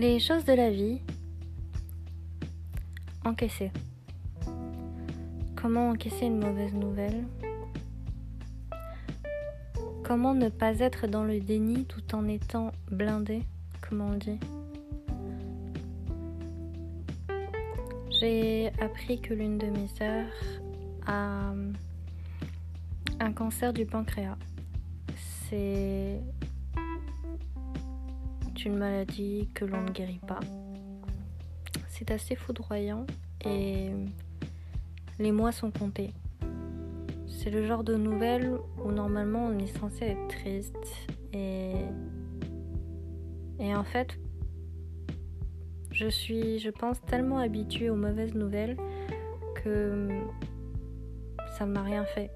Les choses de la vie. Encaisser. Comment encaisser une mauvaise nouvelle? Comment ne pas être dans le déni tout en étant blindé, comme on dit? J'ai appris que l'une de mes sœurs a un cancer du pancréas. C'est une maladie que l'on ne guérit pas. C'est assez foudroyant et les mois sont comptés. C'est le genre de nouvelle où normalement on est censé être triste et et en fait je suis je pense tellement habituée aux mauvaises nouvelles que ça ne m'a rien fait.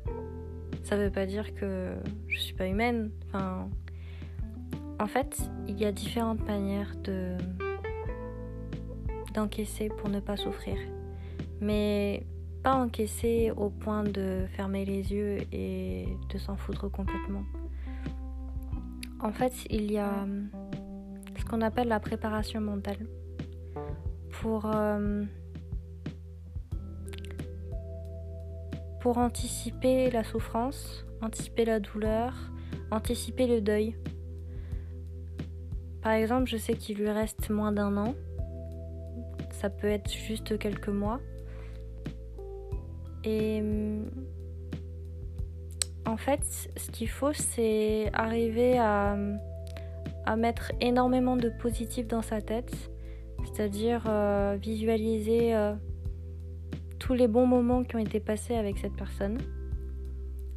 Ça veut pas dire que je suis pas humaine. Enfin, en fait, il y a différentes manières de d'encaisser pour ne pas souffrir. Mais pas encaisser au point de fermer les yeux et de s'en foutre complètement. En fait, il y a ce qu'on appelle la préparation mentale. Pour, euh, pour anticiper la souffrance, anticiper la douleur, anticiper le deuil. Par exemple, je sais qu'il lui reste moins d'un an. Ça peut être juste quelques mois. Et mm, en fait, ce qu'il faut, c'est arriver à, mettre énormément de positif dans sa tête. C'est-à-dire euh, visualiser euh, tous les bons moments qui ont été passés avec cette personne.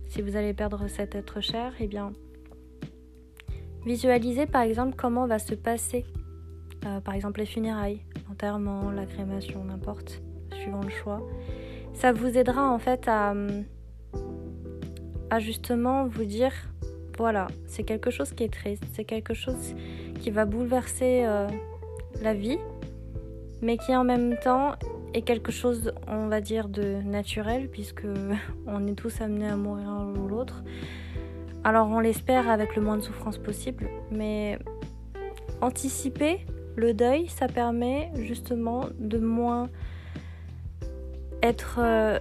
Si vous allez perdre cet être cher, eh bien, Visualisez par exemple comment va se passer, euh, par exemple les funérailles, l'enterrement, la crémation, n'importe, suivant le choix. Ça vous aidera en fait à, justement vous dire, voilà, c'est quelque chose qui est triste, c'est quelque chose qui va bouleverser euh, la vie, mais qui en même temps est quelque chose, on va dire, de naturel, puisque on est tous amenés à mourir un jour ou l'autre. Alors on l'espère avec le moins de souffrance possible, mais anticiper le deuil, ça permet justement de moins être euh,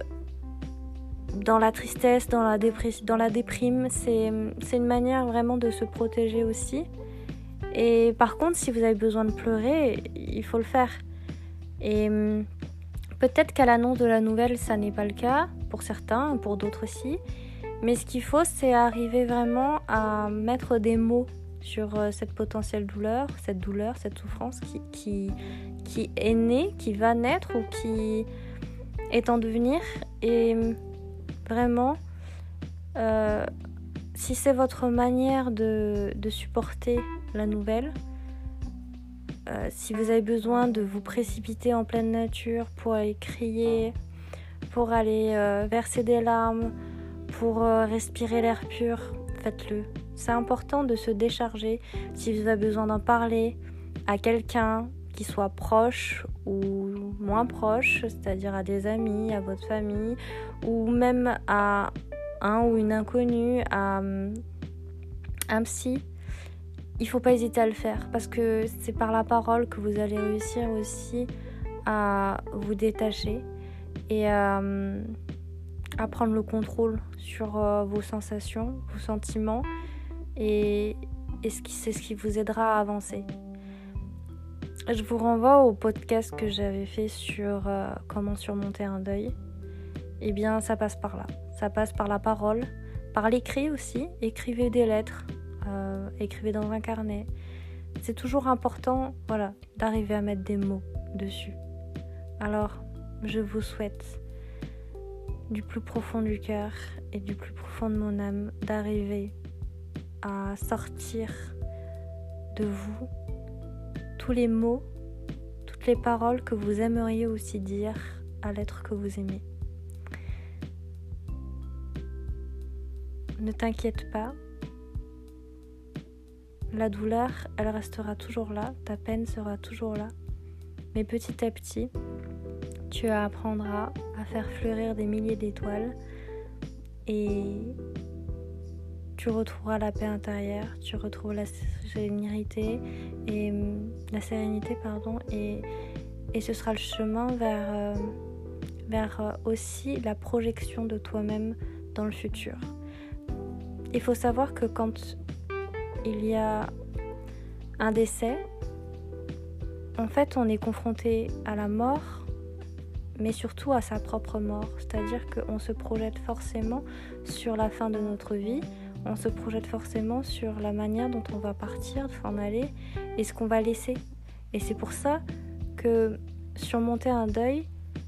dans la tristesse, dans la, déprime. C'est une manière vraiment de se protéger aussi. Et par contre, si vous avez besoin de pleurer, il faut le faire. Et hum, peut-être qu'à l'annonce de la nouvelle, ça n'est pas le cas pour certains, pour d'autres aussi. Mais ce qu'il faut, c'est arriver vraiment à mettre des mots sur euh, cette potentielle douleur, cette douleur, cette souffrance qui, qui, qui est née, qui va naître ou qui est en devenir. Et vraiment, euh, si c'est votre manière de, de, supporter la nouvelle, euh, si vous avez besoin de vous précipiter en pleine nature pour aller crier, pour aller verser des larmes, pour euh, respirer l'air pur, faites-le. C'est important de se décharger si vous avez besoin d'en parler à quelqu'un qui soit proche ou moins proche, c'est-à-dire à des amis, à votre famille, ou même à un ou une inconnue, à hum, un psy. Il faut pas hésiter à le faire parce que c'est par la parole que vous allez réussir aussi à vous détacher et hum, à prendre le contrôle sur euh, vos sensations, vos sentiments et, c'est ce qui vous aidera à avancer. Je vous renvoie au podcast que j'avais fait sur euh, comment surmonter un deuil. Eh bien, ça passe par là. Ça passe par la parole, par l'écrit aussi. Écrivez des lettres, euh, écrivez dans un carnet. C'est toujours important, voilà, d'arriver à mettre des mots dessus. Alors, je vous souhaite du plus profond du cœur et du plus profond de mon âme d'arriver à sortir de vous tous les mots, toutes les paroles que vous aimeriez aussi dire à l'être que vous aimez. Ne t'inquiète pas, la douleur, elle restera toujours là, ta peine sera toujours là, mais petit à petit, tu apprendras à faire fleurir des milliers d'étoiles et tu retrouveras la paix intérieure, tu retrouves la sérénité et la sérénité pardon et, ce sera le chemin vers, euh, euh, aussi la projection de toi-même dans le futur. Il faut savoir que quand il y a un décès, en fait on est confronté à la mort mais surtout à sa propre mort. C'est-à-dire qu'on se projette forcément sur la fin de notre vie, on se projette forcément sur la manière dont on va partir, s'en aller et ce qu'on va laisser. Et c'est pour ça que surmonter un deuil,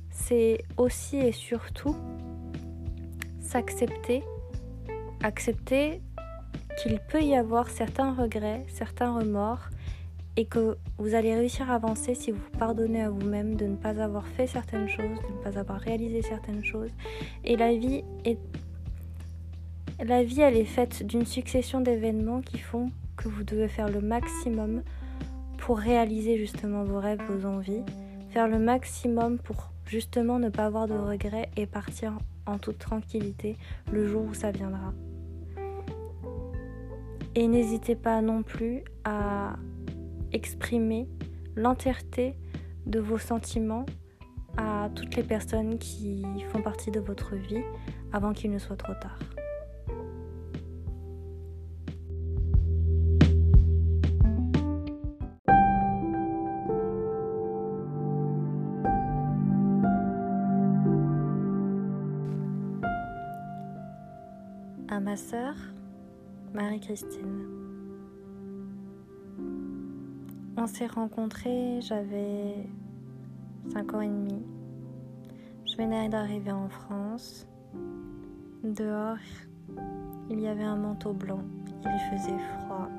c'est aussi et surtout s'accepter, accepter qu'il peut y avoir certains regrets, certains remords, et que vous allez réussir à avancer si vous pardonnez à vous-même de ne pas avoir fait certaines choses, de ne pas avoir réalisé certaines choses. Et la vie la vie elle est faite d'une succession d'événements qui font que vous devez faire le maximum pour réaliser justement vos rêves, vos envies, faire le maximum pour justement ne pas avoir de regrets et partir en toute tranquillité le jour où ça viendra. Et n'hésitez pas non plus à exprimer l'entièreté de vos sentiments à toutes les personnes qui font partie de votre vie avant qu'il ne soit trop tard. À ma sœur, Marie-Christine. On s'est rencontrés, j'avais 5 ans et demi. Je venais d'arriver en France. Dehors, il y avait un manteau blanc. Il faisait froid.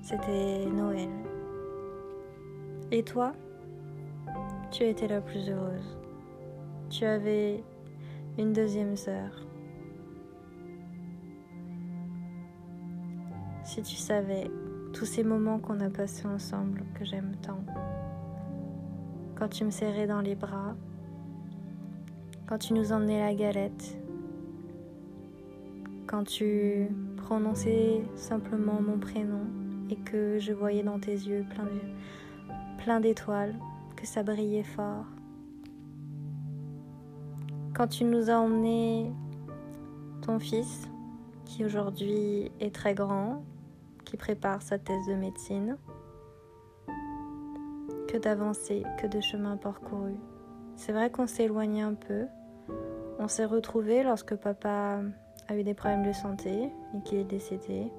C'était Noël. Et toi? Tu étais la plus heureuse. Tu avais une deuxième sœur. Si tu savais tous ces moments qu'on a passés ensemble que j'aime tant. Quand tu me serrais dans les bras, quand tu nous emmenais la galette, quand tu prononçais simplement mon prénom et que je voyais dans tes yeux plein, plein d'étoiles, que ça brillait fort. Quand tu nous as emmené ton fils, qui aujourd'hui est très grand, prépare sa thèse de médecine. Que d'avancer, que de chemin parcouru. C'est vrai qu'on s'est éloigné un peu. On s'est retrouvé lorsque papa a eu des problèmes de santé et qu'il est décédé.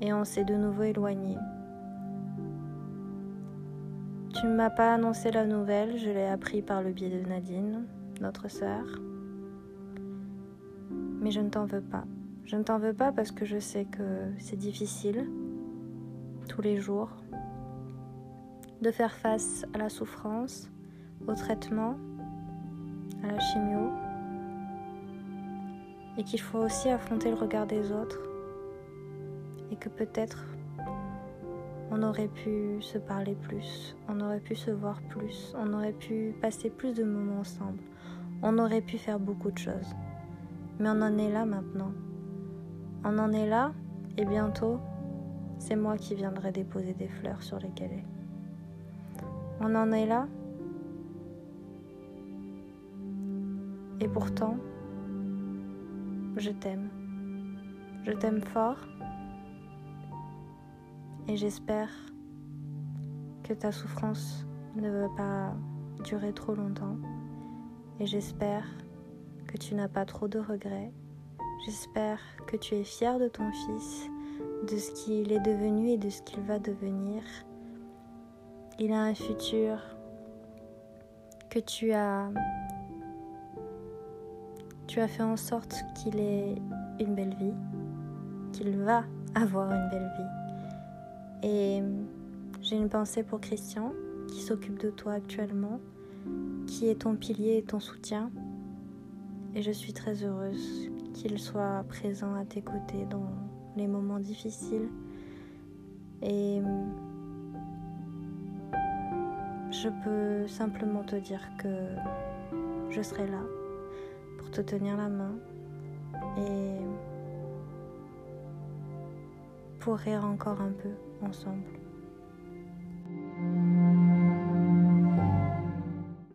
Et on s'est de nouveau éloigné. Tu ne m'as pas annoncé la nouvelle, je l'ai appris par le biais de Nadine, notre sœur. Mais je ne t'en veux pas. Je ne t'en veux pas parce que je sais que c'est difficile tous les jours de faire face à la souffrance, au traitement, à la chimio, et qu'il faut aussi affronter le regard des autres, et que peut-être on aurait pu se parler plus, on aurait pu se voir plus, on aurait pu passer plus de moments ensemble, on aurait pu faire beaucoup de choses. Mais on en est là maintenant. On en est là et bientôt, c'est moi qui viendrai déposer des fleurs sur les galets. On en est là et pourtant, je t'aime. Je t'aime fort et j'espère que ta souffrance ne va pas durer trop longtemps et j'espère que tu n'as pas trop de regrets J'espère que tu es fier de ton fils, de ce qu'il est devenu et de ce qu'il va devenir. Il a un futur que tu as tu as fait en sorte qu'il ait une belle vie, qu'il va avoir une belle vie. Et j'ai une pensée pour Christian qui s'occupe de toi actuellement, qui est ton pilier et ton soutien. Et je suis très heureuse qu'il soit présent à tes côtés dans les moments difficiles. Et mm, je peux simplement te dire que je serai là pour te tenir la main et pour rire encore un peu ensemble.